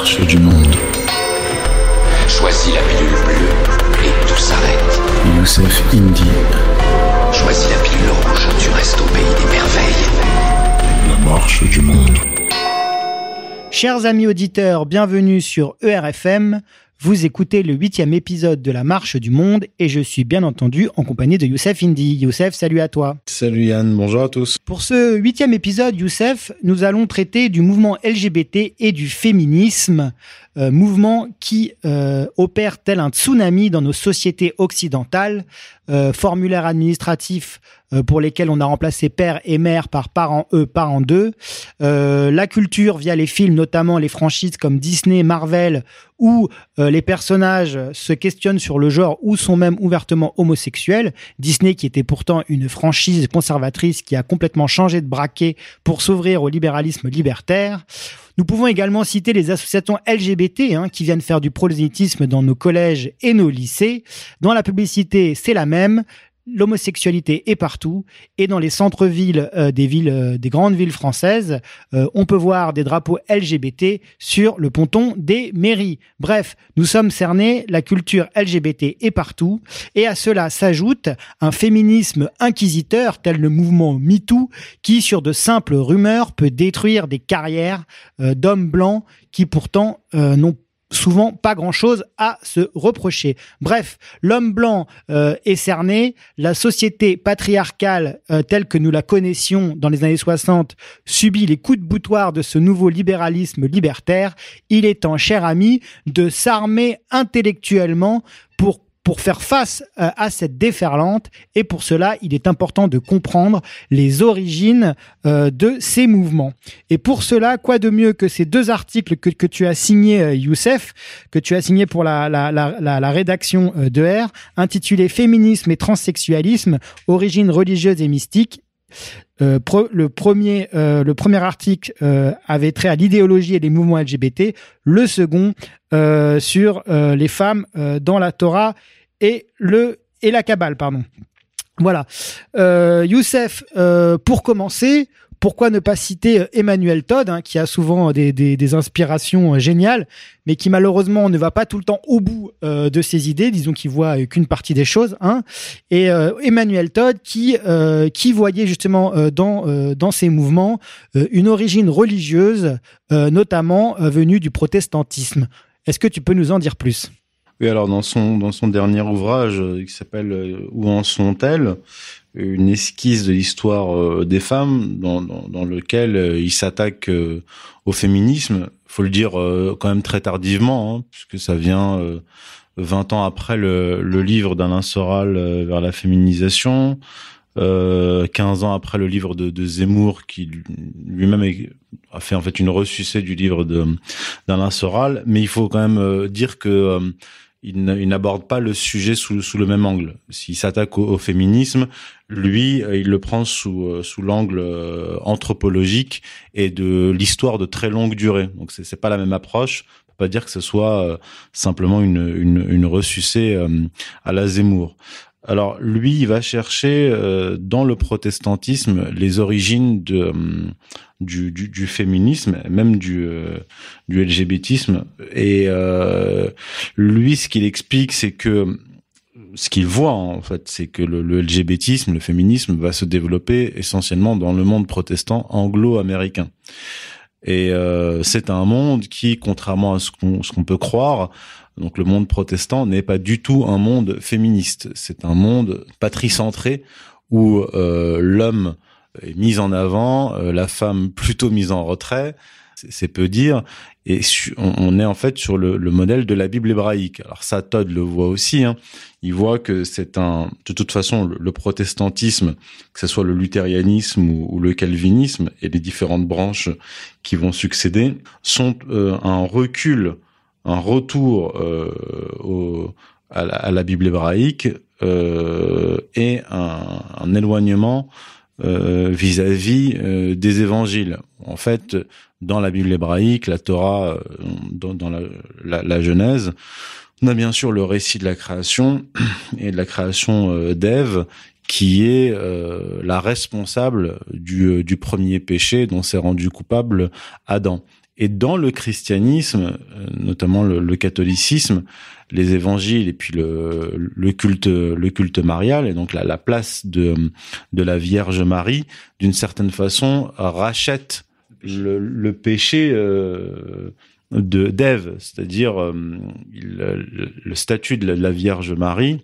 marche du monde. Choisis la pilule bleue et tout s'arrête. Youssef Indy. Choisis la pilule rouge, tu restes au pays des merveilles. La marche du monde. Chers amis auditeurs, bienvenue sur ERFM. Vous écoutez le huitième épisode de La Marche du Monde et je suis bien entendu en compagnie de Youssef Indy. Youssef, salut à toi. Salut Yann, bonjour à tous. Pour ce huitième épisode, Youssef, nous allons traiter du mouvement LGBT et du féminisme, euh, mouvement qui euh, opère tel un tsunami dans nos sociétés occidentales, euh, formulaire administratif euh, pour lesquels on a remplacé père et mère par parents eux, parents d'eux, euh, la culture via les films, notamment les franchises comme Disney, Marvel, où les personnages se questionnent sur le genre ou sont même ouvertement homosexuels. Disney, qui était pourtant une franchise conservatrice, qui a complètement changé de braquet pour s'ouvrir au libéralisme libertaire. Nous pouvons également citer les associations LGBT hein, qui viennent faire du prosélytisme dans nos collèges et nos lycées. Dans la publicité, c'est la même l'homosexualité est partout et dans les centres-villes euh, des villes euh, des grandes villes françaises euh, on peut voir des drapeaux LGBT sur le ponton des mairies. Bref nous sommes cernés la culture LGBT est partout et à cela s'ajoute un féminisme inquisiteur tel le mouvement MeToo qui sur de simples rumeurs peut détruire des carrières d'hommes blancs qui pourtant n'ont souvent pas grand-chose à se reprocher. Bref, l'homme blanc euh, est cerné, la société patriarcale euh, telle que nous la connaissions dans les années 60 subit les coups de boutoir de ce nouveau libéralisme libertaire. Il est temps, cher ami, de s'armer intellectuellement pour pour faire face euh, à cette déferlante. Et pour cela il est important de comprendre les origines euh, de ces mouvements. Et pour cela quoi de mieux que ces deux articles que, que tu as signés euh, Youssef que tu as signé pour la, la, la, la, rédaction de R intitulé Féminisme et transsexualisme origines religieuses et mystiques. Le premier le premier article avait trait à l'idéologie et les mouvements LGBT, le second sur les femmes dans la Torah et le et la Kabbale pardon. Voilà. Youssef, pour commencer, pourquoi ne pas citer Emmanuel Todd, hein, qui a souvent des, des, des, inspirations géniales, mais qui malheureusement ne va pas tout le temps au bout euh, de ses idées, disons qu'il voit qu'une partie des choses. Hein. Et euh, Emmanuel Todd, qui euh, qui voyait justement dans dans ses mouvements une origine religieuse, notamment venue du protestantisme. Est-ce que tu peux nous en dire plus? Oui, alors dans son dans son dernier ouvrage qui s'appelle Où en sont-elles? Une esquisse de l'histoire euh, des femmes dans, dans, lequel euh, il s'attaque euh, au féminisme. Faut le dire quand même très tardivement, hein, puisque ça vient 20 ans après le, le livre d'Alain Soral vers la féminisation, euh, 15 ans après le livre de, de Zemmour, qui lui-même a fait en fait une ressucée du livre d'Alain Soral. Mais il faut quand même dire que il n'aborde pas le sujet sous, le même angle. S'il s'attaque au, féminisme, lui, il le prend sous, sous l'angle anthropologique et de l'histoire de très longue durée. Donc c'est, pas la même approche. On peut pas dire que ce soit simplement une ressucée à la Zemmour. Alors lui, il va chercher euh, dans le protestantisme les origines de, euh, du, du, du, féminisme, même du, euh, du LGBTisme. Et lui, ce qu'il explique, c'est que ce qu'il voit en fait, c'est que le, le, LGBTisme, le féminisme, va se développer essentiellement dans le monde protestant anglo-américain. Et c'est un monde qui, contrairement à ce qu'on peut croire, donc le monde protestant n'est pas du tout un monde féministe. C'est un monde patricentré où euh, l'homme est mis en avant, euh, la femme plutôt mise en retrait. C'est peu dire. Et on est en fait sur le, le, modèle de la Bible hébraïque. Alors ça, Todd le voit aussi. Hein. Il voit que c'est un, de toute façon, le, protestantisme, que ce soit le luthérianisme ou, ou, le calvinisme et les différentes branches qui vont succéder, sont euh, un recul un retour euh, à, la, Bible hébraïque euh, et un, éloignement vis-à-vis -vis, des évangiles. En fait, dans la Bible hébraïque, la Torah, dans, la, Genèse, on a bien sûr le récit de la création et de la création d'Ève qui est euh, la responsable du, du premier péché dont s'est rendu coupable Adam. Et dans le christianisme, notamment le, catholicisme, les évangiles et puis le, culte, marial et donc la, la place de, la Vierge Marie, d'une certaine façon, rachète le, péché euh, d'Ève, c'est-à-dire euh, le, statut de la, de la, Vierge Marie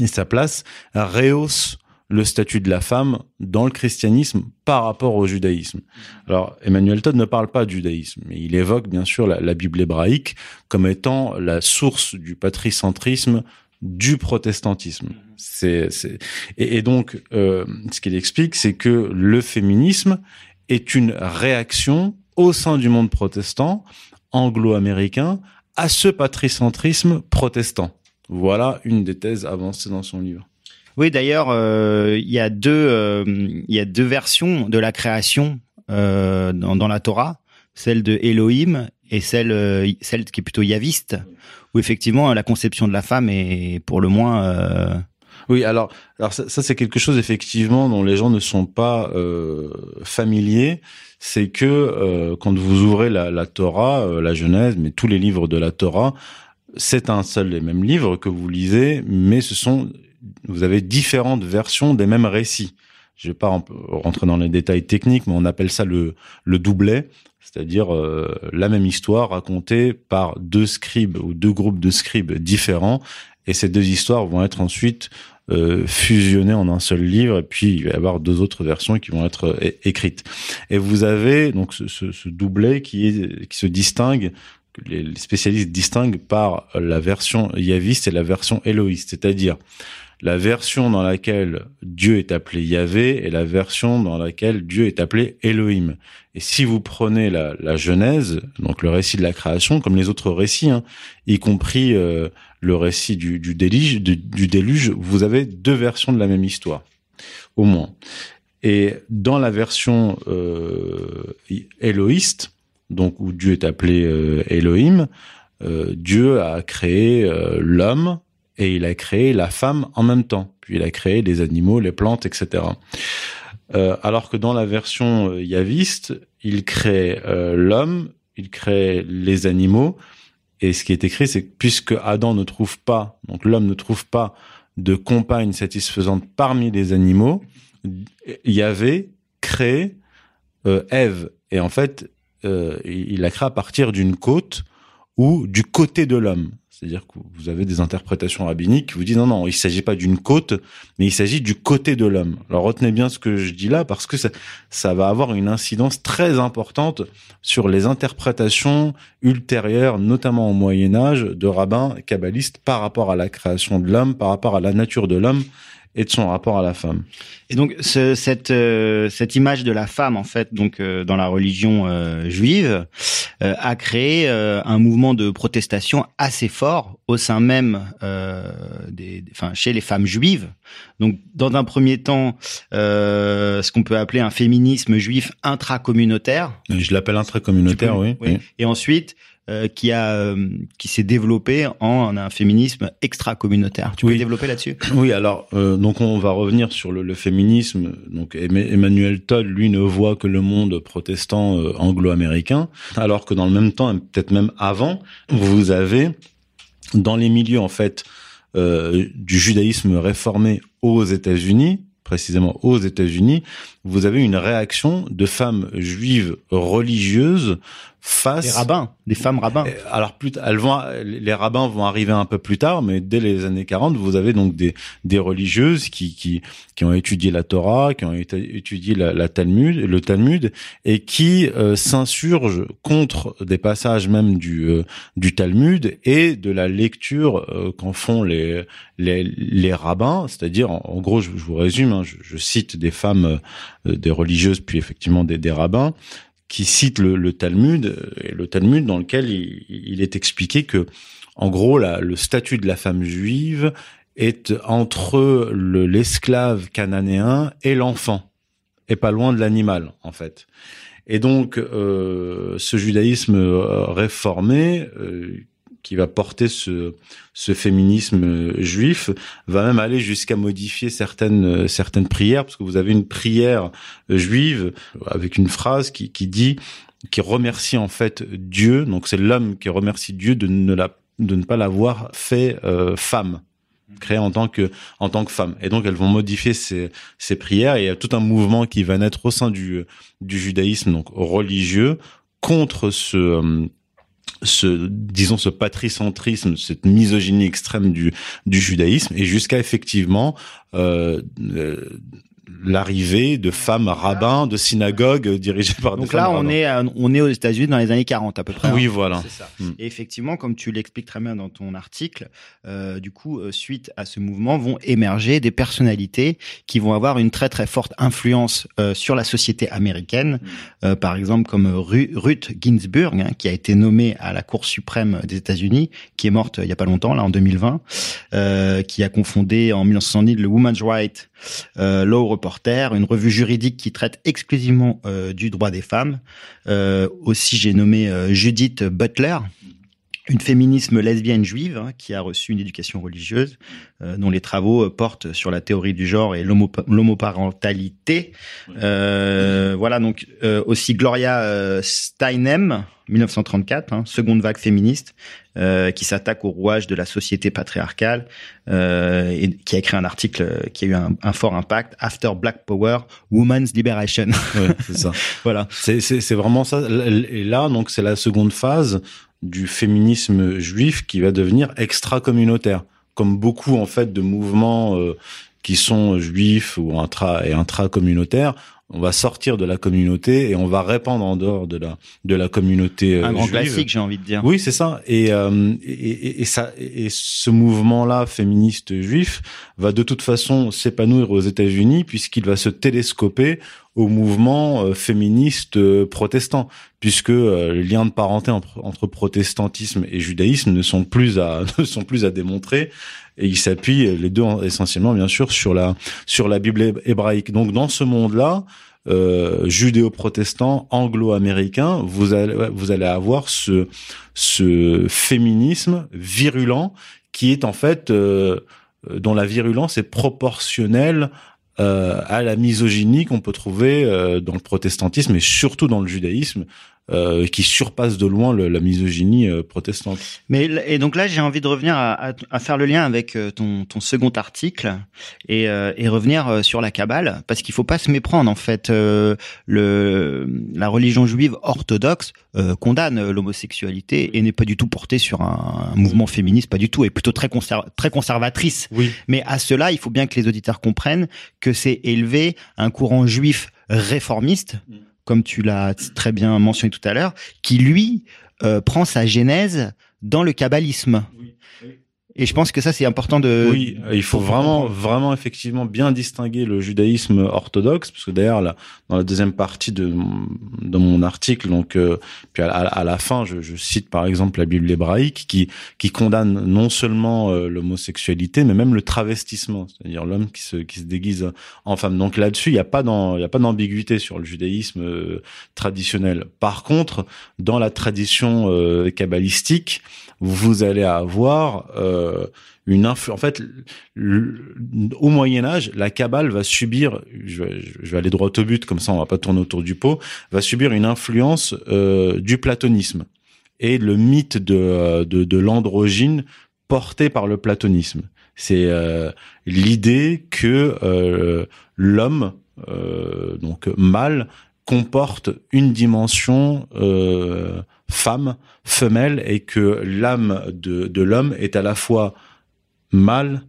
et sa place rehausse le statut de la femme dans le christianisme par rapport au judaïsme. Alors Emmanuel Todd ne parle pas de judaïsme, mais il évoque bien sûr la, Bible hébraïque comme étant la source du patricentrisme du protestantisme. C'est, et, et, donc, euh, ce qu'il explique, c'est que le féminisme est une réaction au sein du monde protestant, anglo-américain, à ce patricentrisme protestant. Voilà une des thèses avancées dans son livre. Oui, d'ailleurs, euh, il y a deux, euh, y a deux versions de la création euh, dans, la Torah, celle de Elohim et celle, celle qui est plutôt yaviste, où effectivement la conception de la femme est pour le moins. Oui, alors, alors ça, c'est quelque chose effectivement dont les gens ne sont pas familiers. C'est que quand vous ouvrez la, la Torah, la Genèse, mais tous les livres de la Torah, c'est un seul et même livre que vous lisez, mais ce sont vous avez différentes versions des mêmes récits. Je vais pas rentrer dans les détails techniques, mais on appelle ça le, le doublet, c'est-à-dire euh, la même histoire racontée par deux scribes ou deux groupes de scribes différents, et ces deux histoires vont être ensuite euh, fusionnées en un seul livre, et puis il va y avoir deux autres versions qui vont être écrites. Et vous avez donc ce, ce, doublet qui se distingue que les spécialistes distinguent par la version yaviste et la version éloïste, c'est-à-dire la version dans laquelle Dieu est appelé Yahvé et la version dans laquelle Dieu est appelé Elohim. Et si vous prenez la, la Genèse, donc le récit de la création, comme les autres récits, hein, y compris euh, le récit du, du, déluge, du, du, déluge, vous avez deux versions de la même histoire, au moins. Et dans la version euh, éloïste, donc où Dieu est appelé euh, Elohim, euh, Dieu a créé euh, l'homme et il a créé la femme en même temps. Puis il a créé les animaux, les plantes, etc. Euh, alors que dans la version euh, yaviste, il crée euh, l'homme, il crée les animaux, et ce qui est écrit, c'est que puisque Adam ne trouve pas, donc l'homme ne trouve pas de compagne satisfaisante parmi les animaux, Yahvé crée Ève, et en fait, il la crée à partir d'une côte ou du côté de l'homme. C'est-à-dire que vous avez des interprétations rabbiniques qui vous disent non, non, il ne s'agit pas d'une côte, mais il s'agit du côté de l'homme. Alors retenez bien ce que je dis là parce que ça, va avoir une incidence très importante sur les interprétations ultérieures, notamment au Moyen Âge, de rabbins kabbalistes par rapport à la création de l'homme, par rapport à la nature de l'homme et de son rapport à la femme. Et donc ce, cette euh, cette image de la femme en fait donc euh, dans la religion euh, juive a créé un mouvement de protestation assez fort au sein même des enfin chez les femmes juives. Donc dans un premier temps ce qu'on peut appeler un féminisme juif intracommunautaire. Je l'appelle intracommunautaire, oui. oui. Et ensuite euh, qui a euh, qui s'est développé en un féminisme extra communautaire. Tu oui. peux développer là-dessus? Oui, alors euh, donc on va revenir sur le, le, féminisme. Donc Emmanuel Todd, lui, ne voit que le monde protestant anglo-américain, alors que dans le même temps, peut-être même avant, vous avez dans les milieux en fait du judaïsme réformé aux États-Unis, précisément aux États-Unis, vous avez une réaction de femmes juives religieuses face des rabbins, des femmes rabbins. Alors plus elles vont les rabbins vont arriver un peu plus tard mais dès les années 40, vous avez donc des des religieuses qui qui qui ont étudié la Torah, qui ont étudié la, la Talmud, le Talmud et qui euh, s'insurgent contre des passages même du euh, du Talmud et de la lecture euh, qu'en font les les les rabbins, c'est-à-dire en, en, gros je, je vous résume, hein, je, je, cite des femmes des religieuses puis effectivement des, des rabbins qui cite le, Talmud, euh, et le Talmud dans lequel il, est expliqué que, en gros, le statut de la femme juive est entre l'esclave cananéen et l'enfant, et pas loin de l'animal, en fait. Et donc, euh, ce judaïsme euh, réformé, qui va porter ce, ce féminisme euh, juif va même aller jusqu'à modifier certaines euh, certaines prières parce que vous avez une prière juive avec une phrase qui, qui dit qui remercie en fait Dieu. Donc c'est l'homme qui remercie Dieu de ne la de ne pas l'avoir fait euh, femme créée en tant que en tant que femme. Et donc elles vont modifier ces ces prières. Et il y a tout un mouvement qui va naître au sein du du judaïsme donc religieux contre ce euh, ce disons ce patricentrisme, cette misogynie extrême du du judaïsme. Et jusqu'à effectivement euh, euh l'arrivée de femmes rabbins de synagogues dirigées par Donc des là, femmes on rabbins. est, à- on est aux États-Unis dans les années 40 à peu près. Oui, hein. voilà. Ça. Mm. Et effectivement, comme tu l'expliques très bien dans ton article, euh, du coup, euh, suite à ce mouvement, vont émerger des personnalités qui vont avoir une très très forte influence euh, sur la société américaine. Euh, par exemple, comme Ru- Ruth Ginsburg, hein, qui a été nommée à la Cour suprême des États-Unis, qui est morte euh, il y a pas longtemps, là en 2020, euh, qui a confondé en 1970 le Women's Right euh, Law Une revue juridique qui traite exclusivement euh, du droit des femmes. Euh, aussi, j'ai nommé euh, Judith Butler, une féminisme lesbienne juive hein, qui a reçu une éducation religieuse, euh, dont les travaux euh, portent sur la théorie du genre et l'homo- l'homoparentalité. Euh, voilà, donc euh, aussi Gloria euh, Steinem, 1934, hein, seconde vague féministe, euh, qui s'attaque au rouage de la société patriarcale euh, et qui a écrit un article qui a eu un, un fort impact, After Black Power, Women's Liberation. Ouais, c'est ça. voilà. C'est vraiment ça. Et là, donc, c'est la seconde phase du féminisme juif qui va devenir extra-communautaire. Comme beaucoup, en fait, de mouvements euh, qui sont juifs ou intra et intra-communautaires, on va sortir de la communauté et on va répandre en dehors de la de la communauté euh, Un grand classique, j'ai envie de dire. Oui, c'est ça. Et, euh, et, et, et ça, et ce mouvement-là féministe juif va de toute façon s'épanouir aux États-Unis puisqu'il va se télescoper au mouvement euh, féministe euh, protestant, puisque euh, les liens de parenté en- entre protestantisme et judaïsme ne sont plus à ne sont plus à démontrer et ils s'appuient euh, les deux en- essentiellement bien sûr sur la sur la Bible hé- hébraïque. Donc dans ce monde-là, euh, judéo-protestant, anglo-américain, vous allez vous allez avoir ce ce féminisme virulent qui est en fait euh, dont la virulence est proportionnelle euh, à la misogynie qu'on peut trouver euh, dans le protestantisme et surtout dans le judaïsme euh, qui surpasse de loin le- la misogynie euh, protestante. Mais et donc là, j'ai envie de revenir à, à- à faire le lien avec euh, ton, ton second article et, euh, et revenir sur la Kabbale, parce qu'il faut pas se méprendre. En fait, le, la religion juive orthodoxe condamne l'homosexualité et n'est pas du tout portée sur un, un mouvement féministe, pas du tout, et plutôt très, conser- très conservatrice. Oui. Mais à cela, il faut bien que les auditeurs comprennent que c'est élevé un courant juif réformiste, Mm. Comme tu l'as très bien mentionné tout à l'heure, qui lui euh, prend sa genèse dans le kabbalisme. Et je pense que ça, c'est important de. Oui, il faut vraiment, vraiment effectivement bien distinguer le judaïsme orthodoxe, parce que d'ailleurs, là, dans la deuxième partie de, mon- de mon article, donc, euh, puis à, la fin, je, je cite par exemple la Bible hébraïque qui, qui condamne non seulement euh, l'homosexualité, mais même le travestissement, c'est-à-dire l'homme qui se, qui se déguise en femme. Donc là-dessus, il n'y a pas d'am- il y a pas d'ambiguïté sur le judaïsme euh, traditionnel. Par contre, dans la tradition euh, kabbalistique, vous allez avoir euh, une influence. En fait, au Moyen Âge, la Kabbale va subir, je vais, aller droit au but, comme ça on va pas tourner autour du pot, va subir une influence euh, du platonisme et le mythe de, euh, de, de l'androgyne porté par le platonisme. C'est euh, l'idée que l'homme, donc mâle, comporte une dimension femme, femelle, et que l'âme de, de l'homme est à la fois mâle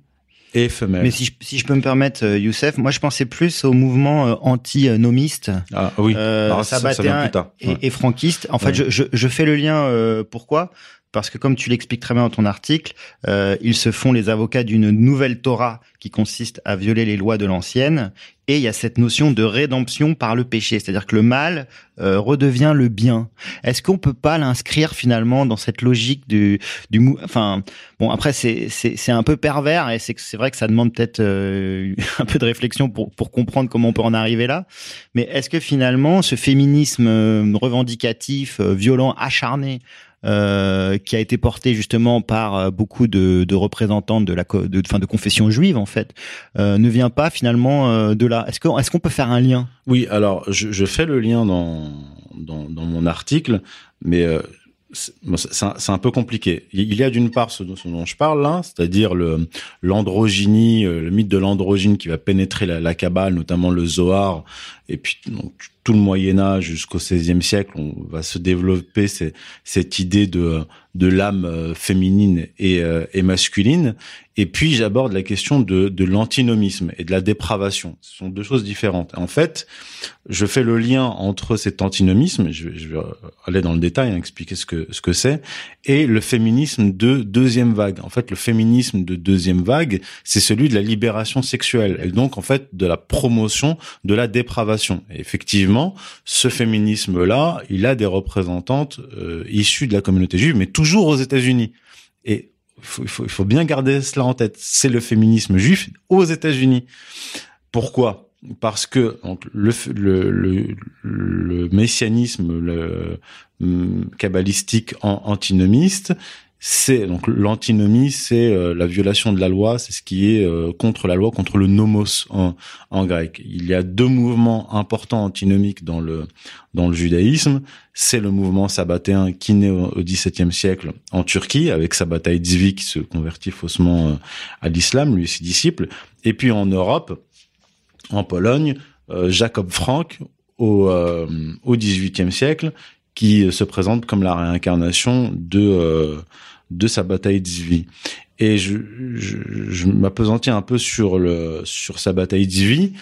et femelle. Mais si je, si je peux me permettre, euh, Youssef, moi je pensais plus au mouvement euh, anti-nomiste ah oui, euh, Alors, ça, ça vient sabbatéen plus tard. et, Ouais. et franquiste. En fait, Ouais. je, je, je fais le lien. euh, pourquoi? Parce que comme tu l'expliques très bien dans ton article, euh, ils se font les avocats d'une nouvelle Torah qui consiste à violer les lois de l'ancienne. Et il y a cette notion de rédemption par le péché, c'est-à-dire que le mal euh, redevient le bien. Est-ce qu'on peut pas l'inscrire finalement dans cette logique du, du enfin bon après c'est c'est un peu pervers et c'est c'est vrai que ça demande peut-être euh, un peu de réflexion pour pour comprendre comment on peut en arriver là. Mais est-ce que finalement ce féminisme euh, revendicatif, euh, violent, acharné euh, qui a été porté justement par euh, beaucoup de, de représentants de la de, fin, de confession juive en fait, euh, ne vient pas finalement de là. Est-ce qu'on peut faire un lien? Oui, alors je, fais le lien dans, dans, dans mon article, mais c'est un, peu compliqué. Il y a d'une part ce, dont je parle là, c'est-à-dire le l'androgynie, le mythe de l'androgyne qui va pénétrer la, la Kabbale, notamment le Zohar, et puis donc, tout le Moyen Âge jusqu'au XVIe siècle, on va se développer cette idée de de l'âme euh, féminine et, euh, et, masculine. Et puis j'aborde la question de, de l'antinomisme et de la dépravation. Ce sont deux choses différentes. En fait, je fais le lien entre cet antinomisme, je, je vais aller dans le détail, hein, expliquer ce que ce que c'est, et le féminisme de deuxième vague. En fait, le féminisme de deuxième vague, c'est celui de la libération sexuelle et donc en fait de la promotion de la dépravation. Et effectivement, ce féminisme-là, il a des représentantes euh, issues de la communauté juive, mais toujours aux États-Unis. Et il faut, faut, faut, bien garder cela en tête. C'est le féminisme juif aux États-Unis. Pourquoi? Parce que donc, le, le, le, le messianisme le, hum, kabbalistique antinomiste, c'est donc l'antinomie, c'est euh, la violation de la loi, c'est ce qui est euh, contre la loi, contre le nomos en, en, grec. Il y a deux mouvements importants antinomiques dans le dans le judaïsme. C'est le mouvement sabbatéen qui naît au XVIIe siècle en Turquie avec Sabbatai Tzvi qui se convertit faussement euh, à l'islam, lui et ses disciples. Et puis en Europe, en Pologne, Jacob Frank au au XVIIIe siècle qui se présente comme la réincarnation de de sa bataille vie Et je, je, je m'apesantis un peu sur le sur sa bataille vie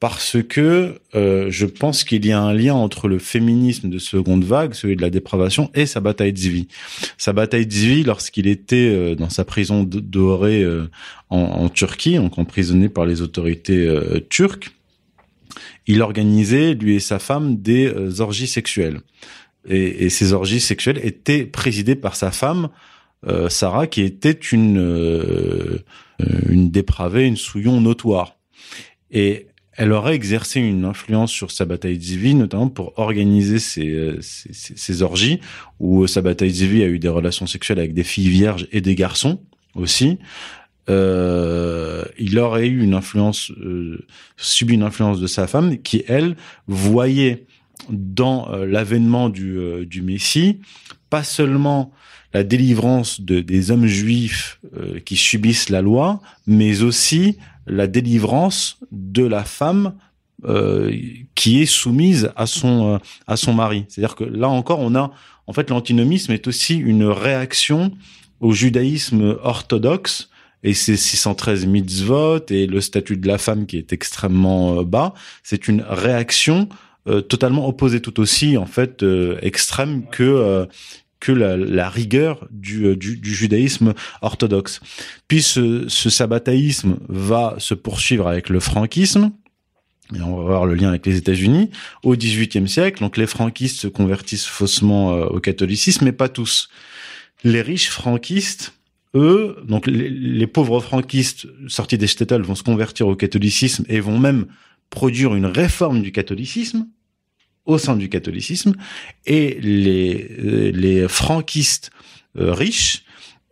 parce que euh, je pense qu'il y a un lien entre le féminisme de seconde vague, celui de la dépravation, et sa bataille vie Sa bataille vie lorsqu'il était euh, dans sa prison dorée euh, en, en, Turquie, donc emprisonné par les autorités euh, turques, il organisait, lui et sa femme, des euh, orgies sexuelles. Et, et, ces orgies sexuelles étaient présidées par sa femme euh, Sarah, qui était une euh, une dépravée, une souillon notoire. Et elle aurait exercé une influence sur sa bataille divine, notamment pour organiser ces, ces, ces orgies, où sa bataille divine a eu des relations sexuelles avec des filles vierges et des garçons aussi. Euh, il aurait eu une influence, euh, subi une influence de sa femme, qui elle voyait dans euh, l'avènement du, euh, du Messie pas seulement la délivrance de, des hommes juifs euh, qui subissent la loi, mais aussi la délivrance de la femme euh, qui est soumise à son euh, à son mari. C'est-à-dire que là encore, on a en fait l'antinomisme est aussi une réaction au judaïsme orthodoxe et ses 613 mitzvot et le statut de la femme qui est extrêmement euh, bas. C'est une réaction euh, totalement opposée tout aussi en fait euh, extrême que que la, la rigueur du, euh, du, du, judaïsme orthodoxe. Puis ce, ce sabbataïsme va se poursuivre avec le franquisme, et on va voir le lien avec les États-Unis, au XVIIIe siècle. Donc les franquistes se convertissent faussement euh, au catholicisme, mais pas tous. Les riches franquistes, eux, donc les, les pauvres franquistes sortis des shtetl vont se convertir au catholicisme et vont même produire une réforme du catholicisme au sein du catholicisme et les, euh, les franquistes euh, riches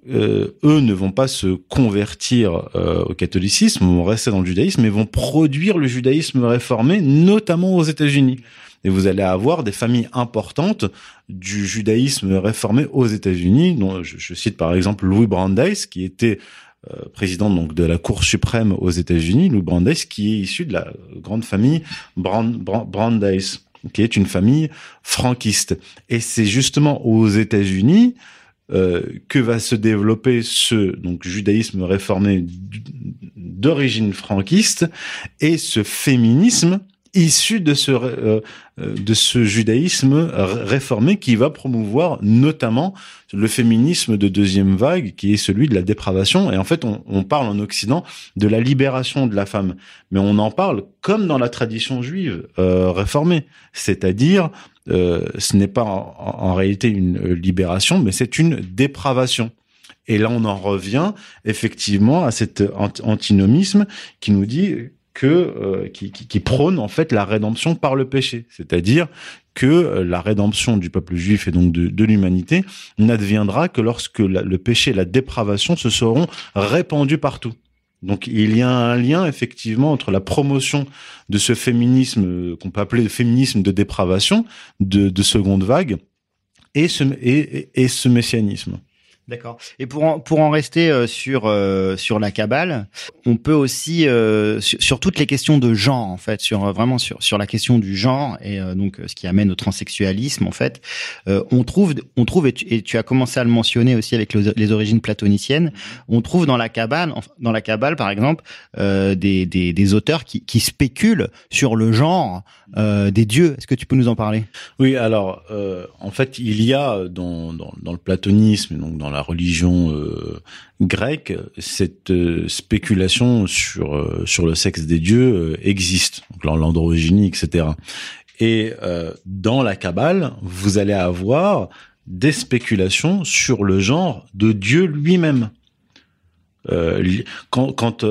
euh, eux ne vont pas se convertir au catholicisme, vont rester dans le judaïsme, mais vont produire le judaïsme réformé, notamment aux États-Unis. Et vous allez avoir des familles importantes du judaïsme réformé aux États-Unis. dont je, cite par exemple Louis Brandeis, qui était président donc de la Cour suprême aux États-Unis, Louis Brandeis, qui est issu de la grande famille Brand, Brand, Brandeis qui est une famille franquiste. Et c'est justement aux États-Unis euh, que va se développer ce judaïsme réformé d'origine franquiste et ce féminisme issu de ce euh, de ce judaïsme réformé qui va promouvoir notamment le féminisme de deuxième vague qui est celui de la dépravation. Et en fait on, on, parle en Occident de la libération de la femme. Mais on en parle comme dans la tradition juive euh, réformée. C'est-à-dire euh, ce n'est pas en, en, réalité une libération mais c'est une dépravation. Et là on en revient effectivement à cet antinomisme qui nous dit que euh, qui, qui, prône en fait la rédemption par le péché, c'est-à-dire que euh, la rédemption du peuple juif et donc de, de l'humanité n'adviendra que lorsque le péché et la dépravation se seront répandus partout. Donc il y a un lien effectivement entre la promotion de ce féminisme euh, qu'on peut appeler le féminisme de dépravation de, de seconde vague et- et ce messianisme. D'accord. Et pour en, pour en rester euh, sur euh, sur la cabale, on peut aussi euh, sur, toutes les questions de genre en fait, sur euh, vraiment sur sur la question du genre et euh, donc ce qui amène au transsexualisme en fait, on trouve on trouve et tu, et tu as commencé à le mentionner aussi avec le- les origines platoniciennes, on trouve dans la cabale dans la cabale par exemple des, des des auteurs qui qui spéculent sur le genre des dieux. Est-ce que tu peux nous en parler? Oui, alors en fait, il y a dans, dans, dans le platonisme, donc dans la religion euh, grecque, cette euh, spéculation sur euh, sur le sexe des dieux existe, donc l'an- l'androgynie, etc. Et dans la Kabbale, vous allez avoir des spéculations sur le genre de Dieu lui-même. Quand, quand,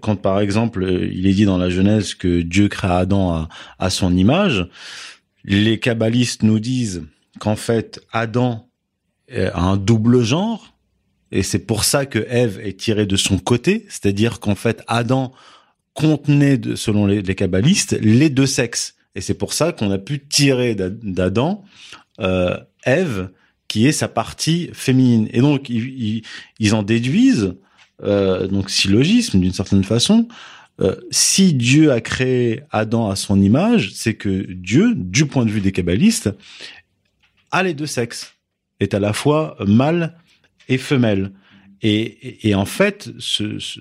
quand par exemple il est dit dans la Genèse que Dieu créa Adam à, son image, les kabbalistes nous disent qu'en fait Adam un double genre. Et c'est pour ça que Ève est tirée de son côté, c'est-à-dire qu'en fait Adam contenait, selon les, kabbalistes, les deux sexes. Et c'est pour ça qu'on a pu tirer d'A- d'Adam euh, Ève qui est sa partie féminine. Et donc ils en déduisent euh, donc syllogisme d'une certaine façon. Euh, si Dieu a créé Adam à son image, c'est que Dieu, du point de vue des kabbalistes, a les deux sexes, est à la fois mâle et femelle. Et, et, en fait, ce, ce-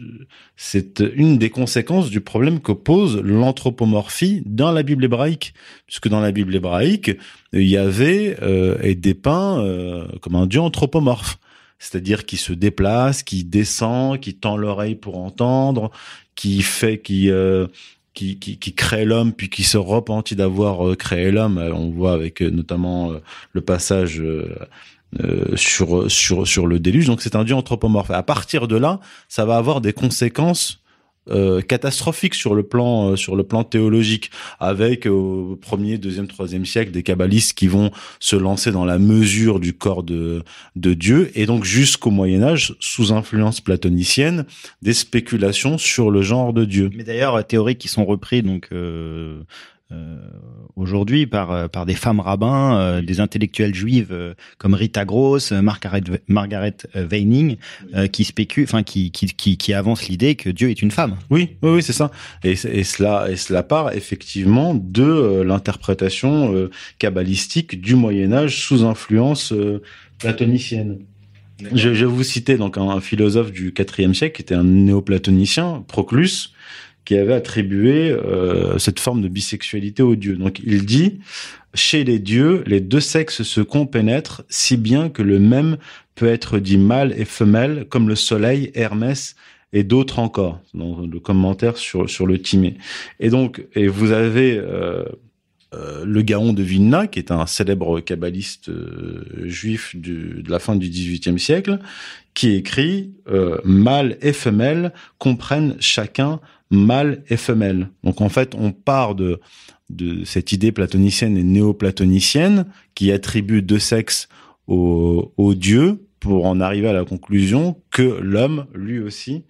c'est une des conséquences du problème que pose l'anthropomorphie dans la Bible hébraïque, puisque dans la Bible hébraïque, il y avait euh, est dépeint euh, comme un dieu anthropomorphe, c'est-à-dire qui se déplace, qui descend, qui tend l'oreille pour entendre, qui fait, qui euh, qui, qui, qui crée l'homme puis qui se repentit d'avoir euh, créé l'homme. Euh, On voit avec euh, notamment le passage euh, sur sur sur le déluge. Donc c'est un dieu anthropomorphe. À partir de là, ça va avoir des conséquences euh, catastrophiques sur le plan euh, sur le plan théologique, avec euh, au premier, deuxième, troisième siècle des kabbalistes qui vont se lancer dans la mesure du corps de de Dieu, et donc jusqu'au Moyen Âge, sous influence platonicienne, des spéculations sur le genre de Dieu. Mais d'ailleurs, théoriques qui sont repris donc euh, aujourd'hui par euh, par des femmes rabbins, euh, des intellectuels juives euh, comme Rita Gross, euh, Margaret Margaret euh, Weining, euh, qui spéculent, enfin qui qui qui, qui avancent l'idée que Dieu est une femme. Oui, oui, oui, c'est ça. Et, cela, et cela part effectivement de euh, l'interprétation euh, kabbalistique du Moyen Âge sous influence euh, platonicienne. Je, je vais vous citer donc un, un philosophe du IVe siècle qui était un néoplatonicien, Proclus, qui avait attribué euh, cette forme de bisexualité aux dieux. Donc il dit chez les dieux, les deux sexes se compénètrent si bien que le même peut être dit mâle et femelle, comme le soleil, Hermès et d'autres encore, dans le commentaire sur, sur le Timée. Et donc, et vous avez euh, euh, le Gaon de Vilna, qui est un célèbre kabbaliste euh, juif du- de la fin du XVIIIe siècle, qui écrit euh, mâle et femelle comprennent chacun mâle et femelle. Donc en fait, on part de cette idée platonicienne et néoplatonicienne qui attribue deux sexes au, au Dieu pour en arriver à la conclusion que l'homme, lui aussi,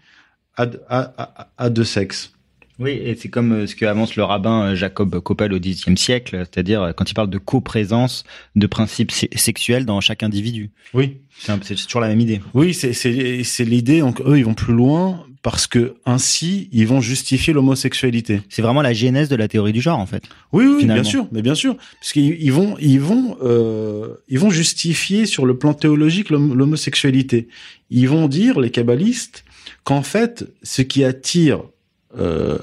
a deux sexes. Oui, et c'est comme euh, ce que avance le rabbin euh, Jacob Koppel au Xe siècle, c'est-à-dire euh, quand il parle de coprésence de principes se- sexuels dans chaque individu. Oui, C'est toujours la même idée. oui, c'est l'idée. Donc eux, ils vont plus loin parce que ainsi, ils vont justifier l'homosexualité. C'est vraiment la genèse de la théorie du genre en fait. Oui, oui, Finalement. bien sûr, mais bien sûr, parce qu'ils ils vont, ils vont, euh, ils vont justifier sur le plan théologique l'hom- l'homosexualité. Ils vont dire les kabbalistes qu'en fait, ce qui attire euh,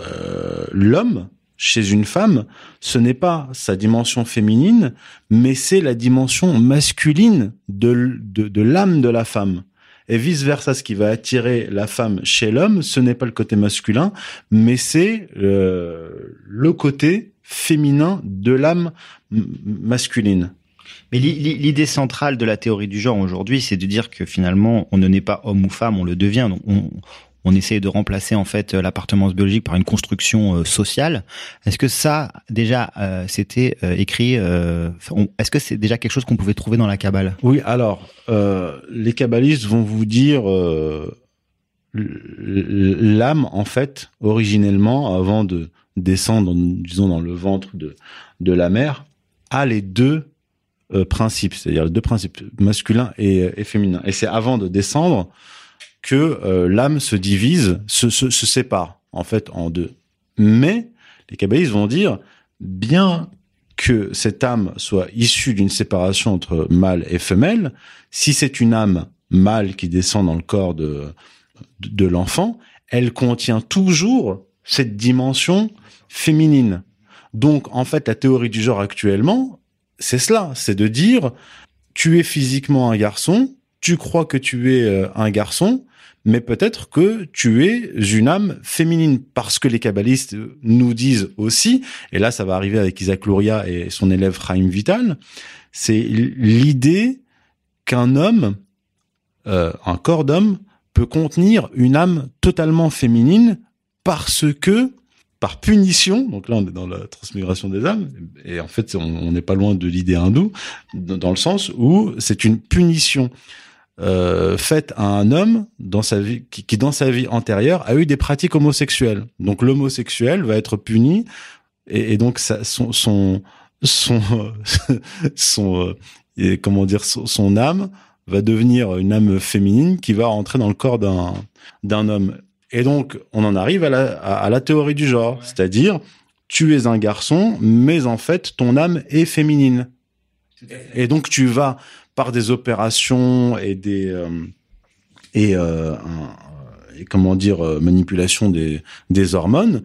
euh, l'homme chez une femme, ce n'est pas sa dimension féminine, mais c'est la dimension masculine de, l'âme de la femme. Et vice versa, ce qui va attirer la femme chez l'homme, ce n'est pas le côté masculin, mais c'est euh, le côté féminin de l'âme masculine. Mais l'i- l'i- l'idée centrale de la théorie du genre aujourd'hui, c'est de dire que finalement, on ne naît pas homme ou femme, on le devient. On, on essaye de remplacer en fait l'appartenance biologique par une construction euh, sociale. Est-ce que ça déjà euh, c'était euh, écrit Est-ce que c'est déjà quelque chose qu'on pouvait trouver dans la Kabbale Oui, alors, les kabbalistes vont vous dire l'âme, en fait, originellement, avant de descendre, disons, dans le ventre de, de la mère, a les deux principes, c'est-à-dire les deux principes, masculin et, et féminin. Et c'est avant de descendre que euh, l'âme se divise, se, se, se sépare, en fait, en deux. Mais les kabbalistes vont dire, bien que cette âme soit issue d'une séparation entre mâle et femelle, si c'est une âme mâle qui descend dans le corps de, de, l'enfant, elle contient toujours cette dimension féminine. Donc, en fait, la théorie du genre actuellement, c'est cela, c'est de dire, tu es physiquement un garçon, tu crois que tu es euh, un garçon, mais peut-être que tu es une âme féminine, parce que les kabbalistes nous disent aussi, et là ça va arriver avec Isaac Luria et son élève Chaim Vital, c'est l'idée qu'un homme, euh, un corps d'homme, peut contenir une âme totalement féminine parce que, par punition, donc là on est dans la transmigration des âmes, et en fait on n'est pas loin de l'idée hindoue, dans le sens où c'est une punition euh, faite à un homme dans sa vie, qui, qui dans sa vie antérieure a eu des pratiques homosexuelles. Donc l'homosexuel va être puni et, et donc ça, son son son son euh, et comment dire son, son âme va devenir une âme féminine qui va rentrer dans le corps d'un d'un homme. Et donc on en arrive à la à, à la théorie du genre, c'est-à-dire tu es un garçon, mais en fait ton âme est féminine. Et donc tu vas par des opérations et des euh, et, euh, un- et comment dire euh, manipulation des des hormones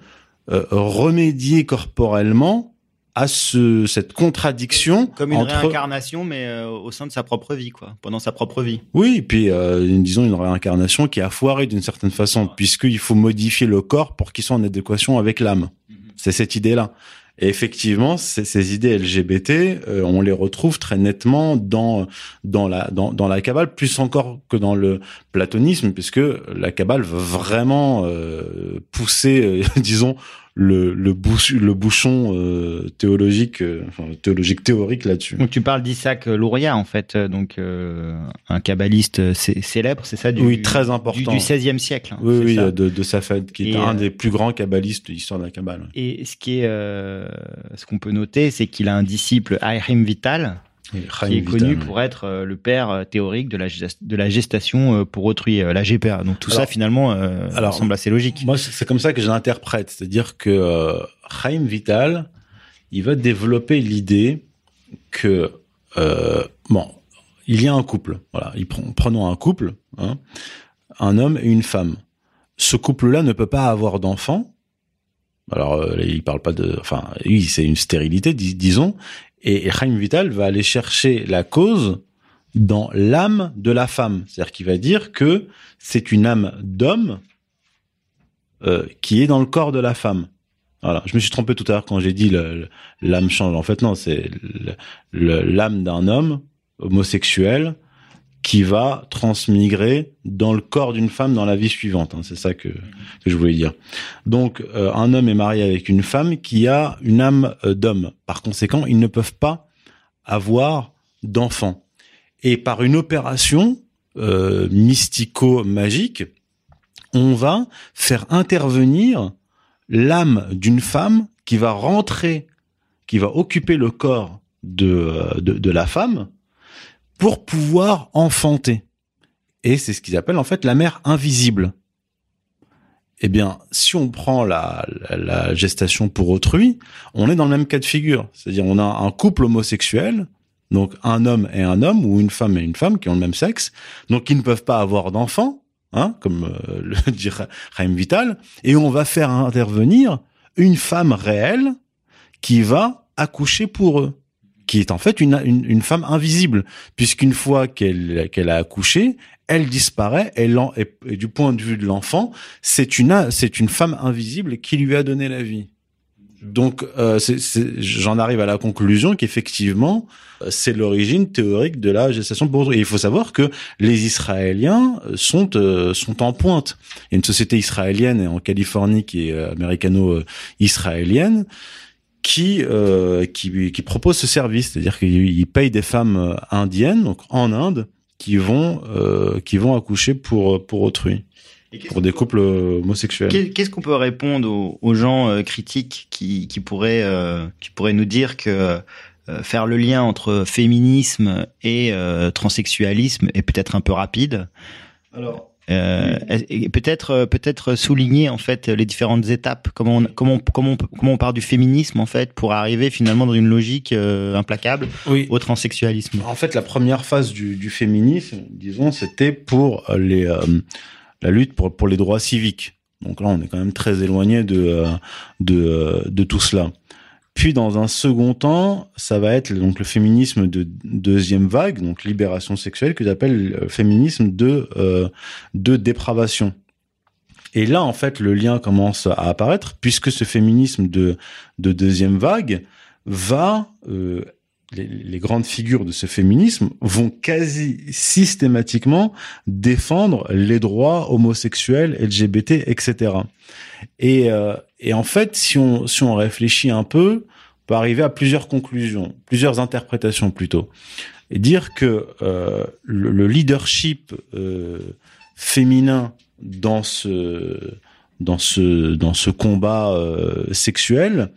euh, remédier corporellement à ce cette contradiction Comme une entre réincarnation, mais euh, au sein de sa propre vie, quoi, pendant sa propre vie. oui, puis euh, disons une réincarnation qui a foiré d'une certaine façon, puisqu'il faut modifier le corps pour qu'il soit en adéquation avec l'âme. C'est cette idée-là. Et effectivement, ces, idées LGBT, euh, on les retrouve très nettement dans dans la dans, dans la Kabbale, plus encore que dans le platonisme, puisque la Kabbale veut vraiment euh, pousser, euh, disons, le le, bouch- le bouchon euh, théologique, euh, enfin théologique théorique là-dessus. Donc tu parles d'Isaac Luria, en fait, euh, donc euh, un kabbaliste cé- célèbre, c'est ça du, Oui, très important. Du, 16e siècle. hein, Oui, oui, ça de, de Safed, qui est un des plus grands kabbalistes de l'histoire de la Kabbale. Et ce qui est, ce qu'on peut noter, c'est qu'il a un disciple, Aïrim Vital, qui est connu pour être euh, le père euh, théorique de la, gest- de la gestation euh, pour autrui, la GPA. Donc tout ça, finalement, euh, alors, semble assez logique. Moi, c'est comme ça que je l'interprète. C'est-à-dire que euh, Chaim Vital, il va développer l'idée que, euh, bon, il y a un couple. Voilà, il prend- prenons un couple, hein, un homme et une femme. Ce couple-là ne peut pas avoir d'enfant. Alors, il parle pas de, enfin, oui, c'est une stérilité, dis- disons. Et, et Vital va aller chercher la cause dans l'âme de la femme. C'est-à-dire qu'il va dire que c'est une âme d'homme euh, qui est dans le corps de la femme. Voilà, je me suis trompé tout à l'heure quand j'ai dit l'âme change. En fait, non, c'est l'âme d'un homme homosexuel qui va transmigrer dans le corps d'une femme dans la vie suivante. hein. C'est ça que, je voulais dire. Donc, euh, un homme est marié avec une femme qui a une âme euh, d'homme. Par conséquent, ils ne peuvent pas avoir d'enfants. Et par une opération euh, mystico-magique, on va faire intervenir l'âme d'une femme qui va rentrer, qui va occuper le corps de la femme pour pouvoir enfanter. Et c'est ce qu'ils appellent en fait la mère invisible. Eh bien, si on prend la, gestation pour autrui, on est dans le même cas de figure. C'est-à-dire, on a un couple homosexuel, donc un homme et un homme, ou une femme et une femme qui ont le même sexe, donc qui ne peuvent pas avoir d'enfants, hein, comme euh, le dit Ra- Raïm Vital, et on va faire intervenir une femme réelle qui va accoucher pour eux, qui est en fait une, une, une femme invisible, puisqu'une fois qu'elle qu'elle a accouché, elle disparaît, en, et, et du point de vue de l'enfant, c'est une c'est une femme invisible qui lui a donné la vie. Donc, euh, j'en arrive à la conclusion qu'effectivement, euh, c'est l'origine théorique de la gestation pour. Et il faut savoir que les Israéliens euh, sont euh, sont en pointe. Il y a une société israélienne en Californie qui est euh, américano-israélienne qui euh, qui qui propose ce service, c'est-à-dire qu'ils payent des femmes euh, indiennes, donc en Inde, qui vont euh, qui vont accoucher pour pour autrui, pour des couples euh, homosexuels. Qu'est- Qu'est-ce qu'on peut répondre aux, aux gens euh, critiques qui, qui pourraient euh, qui pourraient nous dire que euh, faire le lien entre féminisme et euh, transsexualisme est peut-être un peu rapide? Alors, Euh, et peut-être euh, peut-être souligner en fait les différentes étapes comment on, comment on, comment on, comment on part du féminisme en fait pour arriver finalement dans une logique euh, implacable oui. au transsexualisme. En fait, la première phase du, du féminisme, disons, c'était pour les euh, la lutte pour pour les droits civiques. Donc là, on est quand même très éloigné de de de tout cela. Puis dans un second temps, ça va être donc le féminisme de deuxième vague, donc libération sexuelle, que j'appelle le féminisme de euh, de dépravation. Et là, en fait, le lien commence à apparaître puisque ce féminisme de de deuxième vague va euh, les, les grandes figures de ce féminisme vont quasi systématiquement défendre les droits homosexuels, LGBT, etc. Et, euh, et en fait, si on, si on réfléchit un peu, on peut arriver à plusieurs conclusions, plusieurs interprétations plutôt, et dire que euh, le, le leadership euh, féminin dans ce dans ce dans ce combat euh, sexuel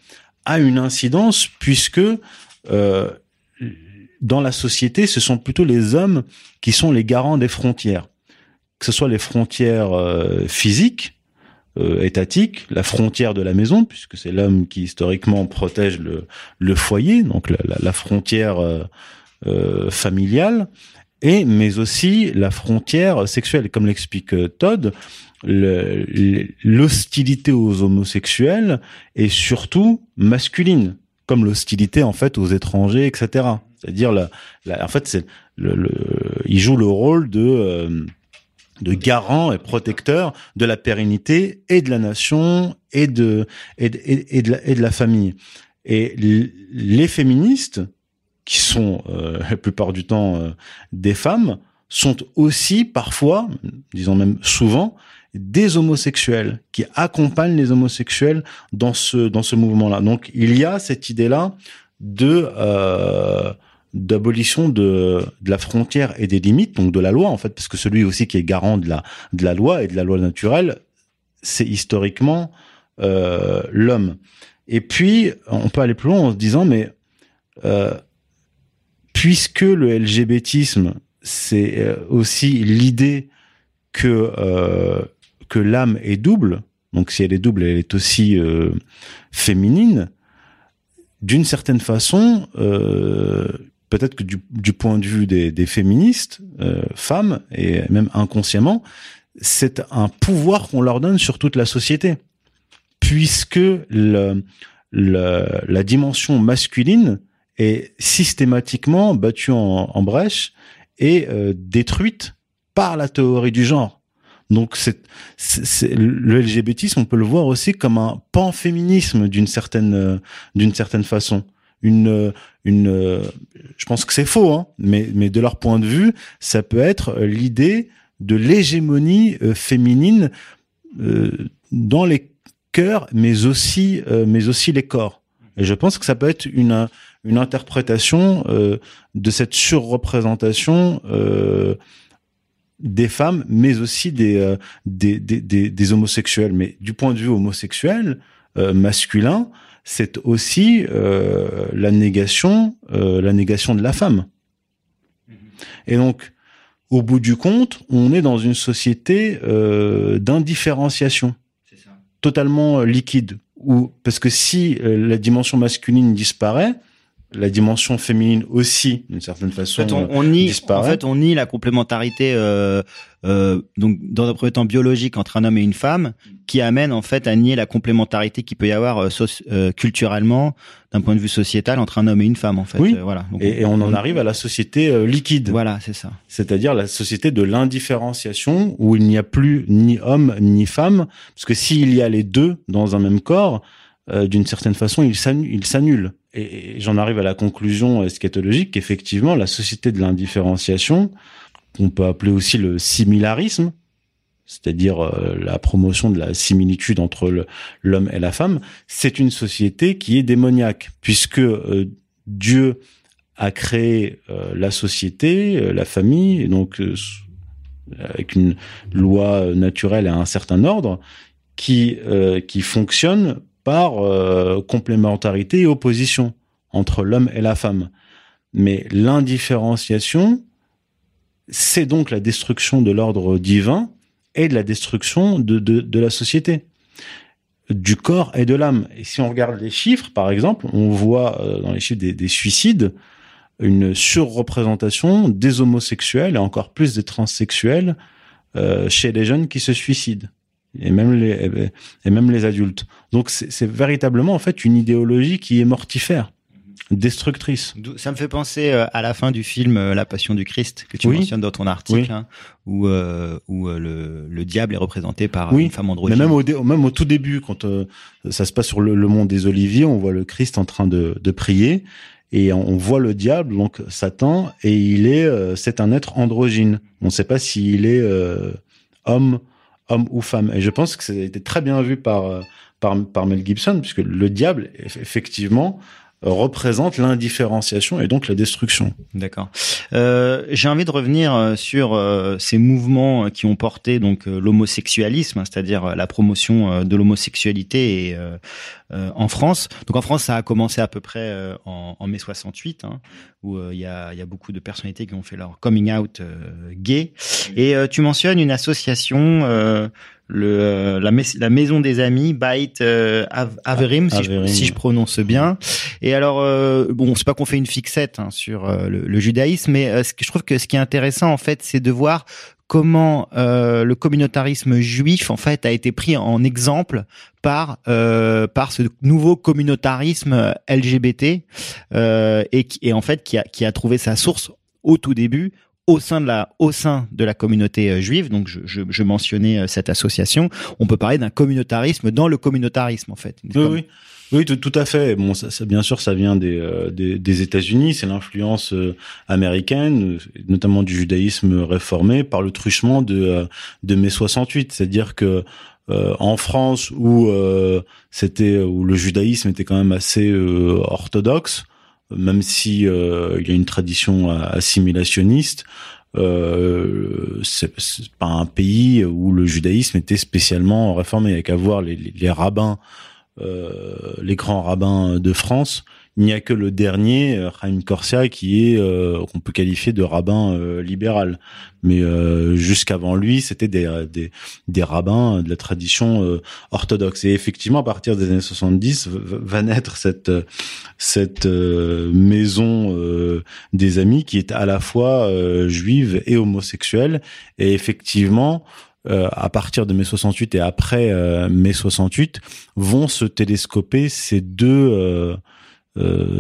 a une incidence puisque euh, dans la société, ce sont plutôt les hommes qui sont les garants des frontières, que ce soit les frontières euh, physiques, euh, étatiques, la frontière de la maison, puisque c'est l'homme qui historiquement protège le, le foyer, donc la, la, la frontière euh, euh, familiale, et mais aussi la frontière sexuelle, comme l'explique euh, Todd. L'hostilité aux homosexuels est surtout masculine, comme l'hostilité en fait aux étrangers, etc. C'est-à-dire, la, la- en fait, c'est le, le, il joue le rôle de euh, de garant et protecteur de la pérennité et de la nation et de et de, et, de, la, famille. Et les féministes, qui sont euh, la plupart du temps euh, des femmes, sont aussi parfois, disons même souvent, des homosexuels qui accompagnent les homosexuels dans ce dans ce mouvement-là. Donc il y a cette idée-là de euh, d'abolition de, de la frontière et des limites, donc de la loi en fait, parce que celui aussi qui est garant de la de la loi et de la loi naturelle, c'est historiquement euh, l'homme. Et puis on peut aller plus loin en se disant mais euh, puisque le LGBTisme c'est euh, aussi l'idée que euh, que l'âme est double, donc si elle est double, elle est aussi euh, féminine. D'une certaine façon, euh, peut-être que du, point de vue des, féministes, euh, femmes et même inconsciemment, c'est un pouvoir qu'on leur donne sur toute la société, puisque la dimension masculine est systématiquement battue en, brèche et euh, détruite par la théorie du genre. Donc le LGBTisme, on peut le voir aussi comme un panféminisme d'une certaine d'une certaine façon. Une une je pense que c'est faux hein, mais mais de leur point de vue, ça peut être l'idée de l'hégémonie euh, féminine euh, dans les cœurs mais aussi euh, mais aussi les corps. Et je pense que ça peut être une une interprétation de cette surreprésentation des femmes, mais aussi des, des, des, des, homosexuels. Mais du point de vue homosexuel, masculin, c'est aussi euh, la négation, la négation de la femme. Mmh. Et donc, au bout du compte, on est dans une société d'indifférenciation, totalement liquide. Où, parce que si la dimension masculine disparaît, la dimension féminine aussi, d'une certaine façon, en fait, on, on nie, disparaît. En fait, on nie la complémentarité, euh, euh, donc dans un premier temps biologique entre un homme et une femme, qui amène en fait à nier la complémentarité qui peut y avoir euh, euh, culturellement, d'un point de vue sociétal, entre un homme et une femme, en fait. Oui. Euh, voilà. Donc, et, et, on, en arrive à la société euh, liquide. Voilà, c'est ça. C'est-à-dire la société de l'indifférenciation où il n'y a plus ni homme ni femme, parce que s'il y a les deux dans un même corps, euh, d'une certaine façon, il s'annu- il s'annule. Et, j'en arrive à la conclusion eschatologique qu'effectivement, la société de l'indifférenciation, qu'on peut appeler aussi le similarisme, c'est-à-dire euh, la promotion de la similitude entre l'homme et la femme, c'est une société qui est démoniaque, puisque euh, Dieu a créé euh, la société, la famille, donc avec une loi naturelle et un certain ordre, qui, qui fonctionne par euh, complémentarité et opposition entre l'homme et la femme. Mais l'indifférenciation, c'est donc la destruction de l'ordre divin et de la destruction de, la société, du corps et de l'âme. Et si on regarde les chiffres, par exemple, on voit euh, dans les chiffres des, des suicides une surreprésentation des homosexuels et encore plus des transsexuels euh, chez les jeunes qui se suicident et même les et même les adultes. Donc c'est véritablement en fait une idéologie qui est mortifère, destructrice. D'où- Ça me fait penser euh, à la fin du film euh, La Passion du Christ que tu Oui. mentionnes dans ton article, Oui. hein, où, euh, où le, le diable est représenté par Oui, une femme Mais androgyne. même au, même au tout début, quand euh, ça se passe sur le, le mont des Oliviers, on voit le Christ en train de, de prier et on, on voit le diable, donc Satan, et il est, euh, c'est un être androgyne. On ne sait pas s'il est homme, homme ou femme. Et je pense que ça a été très bien vu par euh, par, par Mel Gibson, puisque le diable, eff- effectivement, représente l'indifférenciation et donc la destruction. D'accord. Euh, J'ai envie de revenir euh, sur euh, ces mouvements euh, qui ont porté donc euh, l'homosexualisme, hein, c'est-à-dire la promotion de l'homosexualité et, euh, euh, en France. Donc en France, ça a commencé à peu près euh, en, en mai 68, hein, où euh, il y, a, il y a beaucoup de personnalités qui ont fait leur coming out euh, gay. Et euh, tu mentionnes une association. Le, euh, la, mais- la maison des amis, Beit euh, Av- Averim, si, Averim. Je, si je prononce bien. Et alors, euh, bon, c'est pas qu'on fait une fixette hein, sur euh, le, le judaïsme, mais euh, ce que je trouve que ce qui est intéressant en fait, c'est de voir comment euh, le communautarisme juif en fait a été pris en exemple par euh, par ce nouveau communautarisme LGBT euh, et, qui- et en fait qui a qui a trouvé sa source au tout début au sein de la au sein de la communauté euh, juive donc je, je, je mentionnais euh, cette association on peut parler d'un communautarisme dans le communautarisme en fait Oui, oui. Oui, tout, tout à fait. Bon, ça, ça, bien sûr, ça vient des, euh, des, des États-Unis. C'est l'influence euh, américaine, notamment du judaïsme réformé, par le truchement de, euh, de mai 68. C'est-à-dire que euh, en France, où euh, c'était où le judaïsme était quand même assez euh, orthodoxe, même si euh, il y a une tradition assimilationniste, euh, c'est pas un pays où le judaïsme était spécialement réformé. Avec à voir les rabbins euh, les grands rabbins de France, il n'y a que le dernier, euh, Chaim Corsia, qui est euh, qu'on peut qualifier de rabbin euh, libéral. Mais euh, jusqu'avant lui, c'était des, des, des rabbins de la tradition euh, orthodoxe. Et effectivement, à partir des années 70, va, naître cette cette euh, maison euh, des amis qui est à la fois euh, juive et homosexuelle. Et effectivement, euh, à partir de mai 68 et après euh, mai 68 vont se télescoper ces deux euh, euh,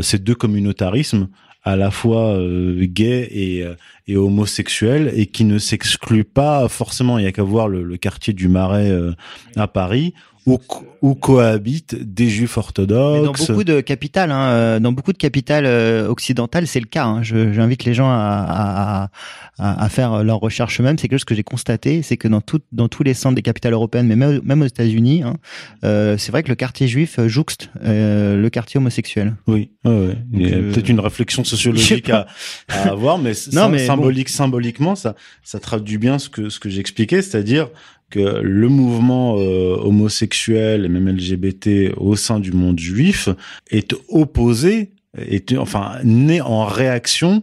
ces deux communautarismes à la fois euh, gays et, et homosexuels et qui ne s'excluent pas forcément. Il y a qu'à voir le, le, quartier du Marais euh, à Paris où, où cohabitent des juifs orthodoxes. Dans beaucoup de capitales, hein, dans beaucoup de capitales euh, occidentales, c'est le cas. Hein. J'invite les gens à, à, à, à, faire leurs recherches eux-mêmes. C'est quelque chose que j'ai constaté, c'est que dans, tout, dans tous les centres des capitales européennes, mais même, même aux États-Unis, hein, euh, c'est vrai que le quartier juif jouxte euh, le quartier homosexuel. Oui, ouais, ouais. il y a peut-être une réflexion sociologique à, à, avoir, mais, non, mais symbolique, bon. symboliquement, ça, ça traduit bien ce que ce que j'expliquais, c'est-à-dire que le mouvement euh, homosexuel et même LGBT au sein du monde juif est opposé, est enfin né en réaction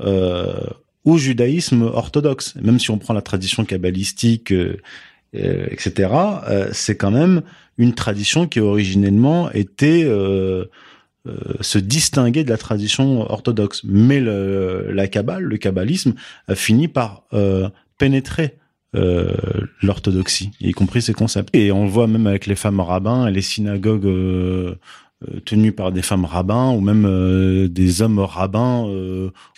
euh, au judaïsme orthodoxe. Même si on prend la tradition kabbalistique, euh, etc., c'est quand même une tradition qui originellement était se distinguer de la tradition orthodoxe. Mais la kabbale, le kabbalisme, a fini par pénétrer euh, l'orthodoxie, y compris ces concepts. Et on le voit même avec les femmes rabbins et les synagogues euh, tenues par des femmes rabbins ou même euh, des hommes rabbins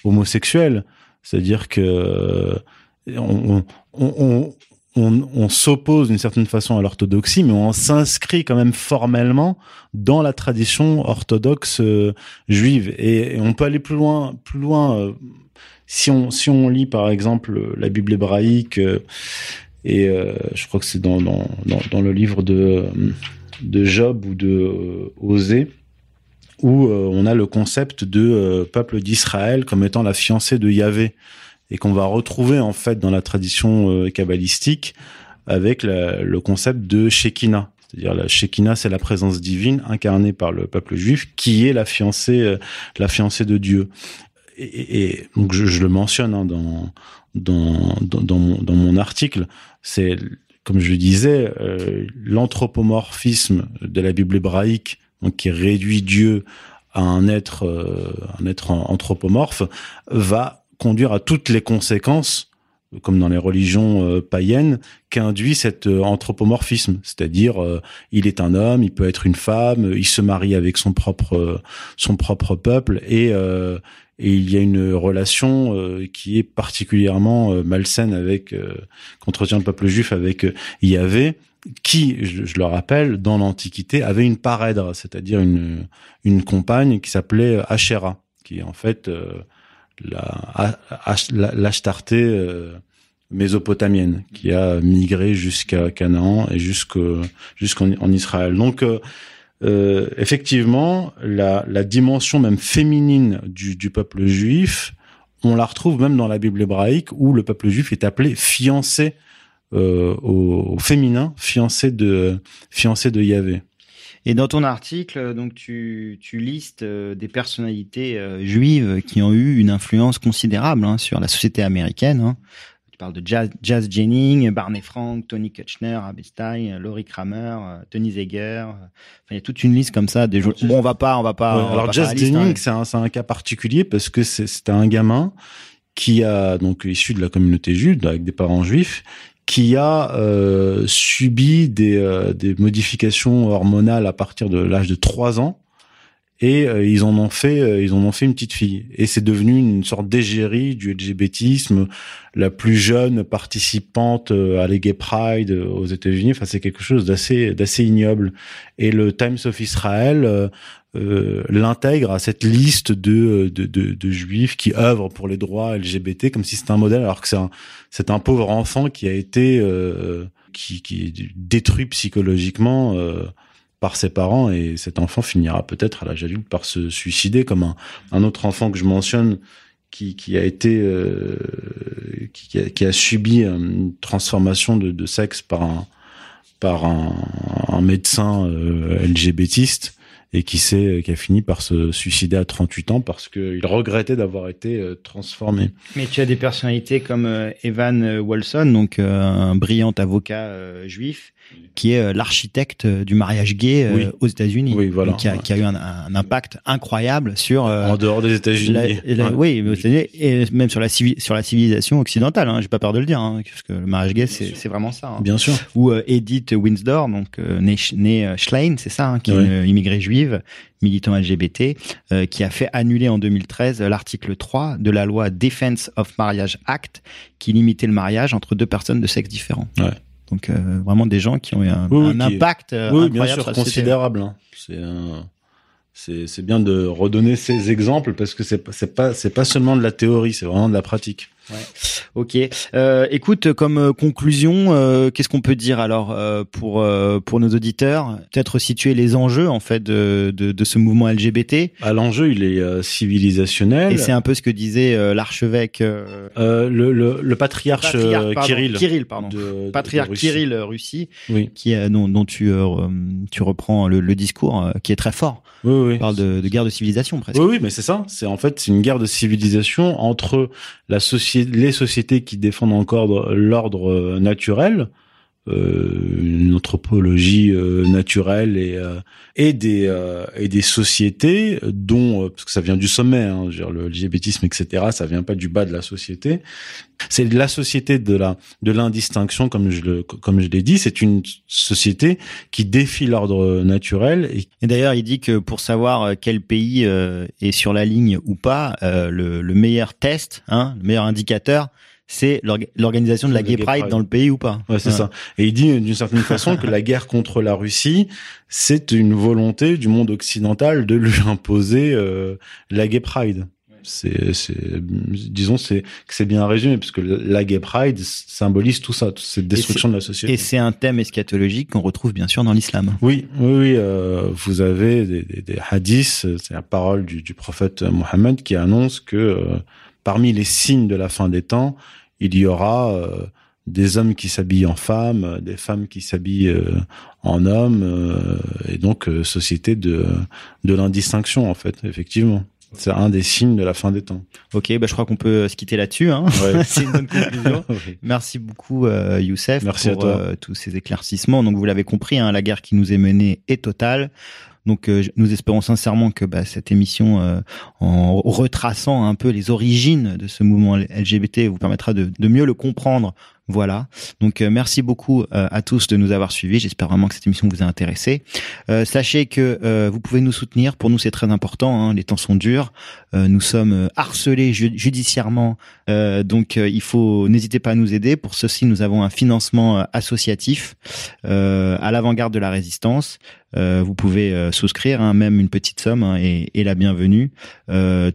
homosexuels. C'est-à-dire que on, on, on, on, s'oppose d'une certaine façon à l'orthodoxie, mais on s'inscrit quand même formellement dans la tradition orthodoxe euh, juive. Et, et on peut aller plus loin, plus loin. euh, si on si on lit par exemple la Bible hébraïque euh, et euh, je crois que c'est dans, dans dans le livre de de Job ou de euh, Osée où euh, on a le concept de euh, peuple d'Israël comme étant la fiancée de Yahvé et qu'on va retrouver en fait dans la tradition euh, kabbalistique avec le concept de Shekinah. C'est-à-dire la Shekinah, c'est la présence divine incarnée par le peuple juif qui est la fiancée, euh, la fiancée de Dieu. Et, donc je, je le mentionne hein, dans, dans, mon, article, c'est comme je le disais, euh, l'anthropomorphisme de la Bible hébraïque, qui réduit Dieu à un être, euh, un être anthropomorphe, va conduire à toutes les conséquences, comme dans les religions euh, païennes, qu'induit cet anthropomorphisme. C'est-à-dire, il est un homme, il peut être une femme, il se marie avec son propre, son propre peuple, et, et il y a une relation euh, qui est particulièrement euh, malsaine avec, euh, qu'entretient le peuple juif avec euh, Yahvé, qui, je, je le rappelle, dans l'Antiquité, avait une parèdre, c'est-à-dire une, une compagne qui s'appelait Asherah, qui est en fait euh, la, la- l'Ashtarté euh, mésopotamienne, qui a migré jusqu'à Canaan et jusqu'en en Israël. Donc, euh, effectivement, la, la dimension même féminine du, du peuple juif, on la retrouve même dans la Bible hébraïque, où le peuple juif est appelé fiancé euh, au, au féminin, fiancé de fiancé de Yahvé. Et dans ton article, donc tu, tu listes euh, des personnalités euh, juives qui ont eu une influence considérable hein, sur la société américaine. hein. Tu parles de Jazz, Jazz Jennings, Barney Frank, Tony Kushner, Abestein, Laurie Kramer, euh, Tony Zeger. euh, Enfin, il y a toute une liste comme ça. Des gens- Bon, on va pas, on va pas. Ouais, on va alors pas Jazz hein. Jennings, c'est un, un cas particulier parce que c'est c'est un gamin qui a donc issu de la communauté juive avec des parents juifs qui a euh, subi des, euh, des modifications hormonales à partir de l'âge de 3 ans et euh, ils en ont fait euh, ils en ont fait une petite fille. Et c'est devenu une sorte d'égérie du LGBTisme la plus jeune participante euh, à les Gay Pride aux États-Unis. Enfin c'est quelque chose d'assez d'assez ignoble. Et le Times of Israel euh, l'intègre à cette liste de, de, de, de juifs qui œuvrent pour les droits LGBT comme si c'était un modèle alors que c'est un c'est un pauvre enfant qui a été euh, qui, qui est détruit psychologiquement euh, par ses parents et cet enfant finira peut-être à l'âge adulte par se suicider comme un, autre enfant que je mentionne qui, a été euh, qui, a, subi une transformation de, sexe par un médecin euh, LGBTiste et qui s'est qui a fini par se suicider à 38 ans parce qu'il regrettait d'avoir été euh, transformé. Mais tu as des personnalités comme euh, Evan euh, Wolson, donc euh, un brillant avocat euh, juif, qui est euh, l'architecte euh, du mariage gay euh, Oui. aux États-Unis, Oui, voilà. Qui, a, qui a eu un, un impact incroyable sur en dehors des États-Unis. Ouais. oui, mais aux États-Unis, et même sur la civi- sur la civilisation occidentale. Hein, J'ai pas peur de le dire, hein, parce que le mariage gay, c'est vraiment ça. hein. Bien sûr. Ou euh, Edith Winsdor, donc euh, née, née Schlein, c'est ça, hein, qui Ouais. est une immigrée juive, militant LGBT, euh, qui a fait annuler en 2013 l'article 3 de la loi Defense of Marriage Act, qui limitait le mariage entre deux personnes de sexe différent. Ouais. Donc euh, vraiment des gens qui ont eu un, Oui, oui, un qui- impact euh, oui, bien sûr, considérable. hein. C'est un- c'est bien de redonner ces exemples parce que c'est pas c'est pas c'est pas seulement de la théorie, c'est vraiment de la pratique. Ok. Euh, écoute, comme euh, conclusion, euh, qu'est-ce qu'on peut dire alors euh, pour pour nos auditeurs? Peut-être situer les enjeux en fait de de, de ce mouvement LGBT. À l'enjeu, il est civilisationnel. Et c'est un peu ce que disait l'archevêque le, le, le patriarche, patriarche, pardon, Kirill. Kirill, pardon. de- Patriarche Russie. Kirill Russie, Oui, qui dont, dont tu tu reprends le, le discours, qui est très fort. oui, oui. On parle de, de guerre de civilisation presque. Oui, oui, mais c'est ça. C'est en fait c'est une guerre de civilisation entre la société, les sociétés qui défendent encore l'ordre euh, naturel, une anthropologie euh, naturelle et euh, et des euh, et des sociétés dont euh, parce que ça vient du sommet, hein, dire, le LGBTisme, etc. Ça vient pas du bas de la société. C'est la société de la de l'indistinction, comme je le comme je l'ai dit. C'est une société qui défie l'ordre naturel et d'ailleurs, il dit que pour savoir euh, quel pays euh, est sur la ligne ou pas, euh, le, le meilleur test, hein, le meilleur indicateur, c'est l'orga- l'organisation de la Gay Pride Pride. dans le pays ou pas. Ouais, c'est ça. Et il dit d'une certaine façon que la guerre contre la Russie, c'est une volonté du monde occidental de lui imposer euh, la Gay Pride. C'est, c'est, disons, c'est que c'est bien résumé parce que la Gay Pride symbolise tout ça, toute cette destruction de la société. Et c'est un thème eschatologique qu'on retrouve bien sûr dans l'islam. Oui, oui, oui. euh, vous avez des, des, des hadiths, euh, c'est la parole du, du prophète Mohammed qui annonce que euh, parmi les signes de la fin des temps, il y aura euh, des hommes qui s'habillent en femmes, des femmes qui s'habillent euh, en hommes, euh, et donc euh, société de, de l'indistinction en fait, effectivement. C'est un des signes de la fin des temps. Ok, bah, je crois qu'on peut se quitter là-dessus. Hein. Ouais. c'est une bonne conclusion. Oui. Merci beaucoup, Youssef, Merci à pour toi. euh, tous ces éclaircissements. Donc, vous l'avez compris, hein, la guerre qui nous est menée est totale. Donc, euh, nous espérons sincèrement que bah, cette émission, euh, en retraçant un peu les origines de ce mouvement LGBT, vous permettra de mieux le comprendre. Voilà. Donc, euh, merci beaucoup euh, à tous de nous avoir suivis. J'espère vraiment que cette émission vous a intéressé. Euh, sachez que vous pouvez nous soutenir. Pour nous, c'est très important. hein. Les temps sont durs. Nous sommes harcelés ju- judiciairement donc il faut n'hésitez pas à nous aider. Pour ceci, nous avons un financement associatif à l'avant-garde de la résistance. Vous pouvez souscrire, hein, même une petite somme, hein, et, et la bienvenue.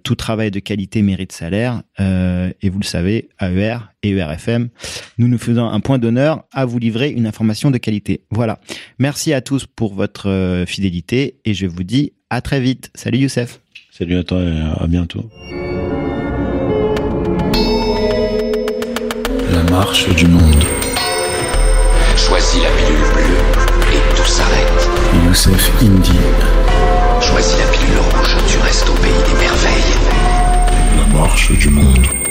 Tout travail de qualité mérite salaire, et vous le savez, AER et ERFM, nous nous faisons un point d'honneur à vous livrer une information de qualité. Voilà. Merci à tous pour votre euh, fidélité, et je vous dis à très vite. Salut Youssef. Salut à toi et à bientôt. La marche du monde. Choisis la pilule bleue et tout s'arrête. Youssef Indy. Choisis la pilule rouge, tu restes au pays des merveilles. La marche du monde.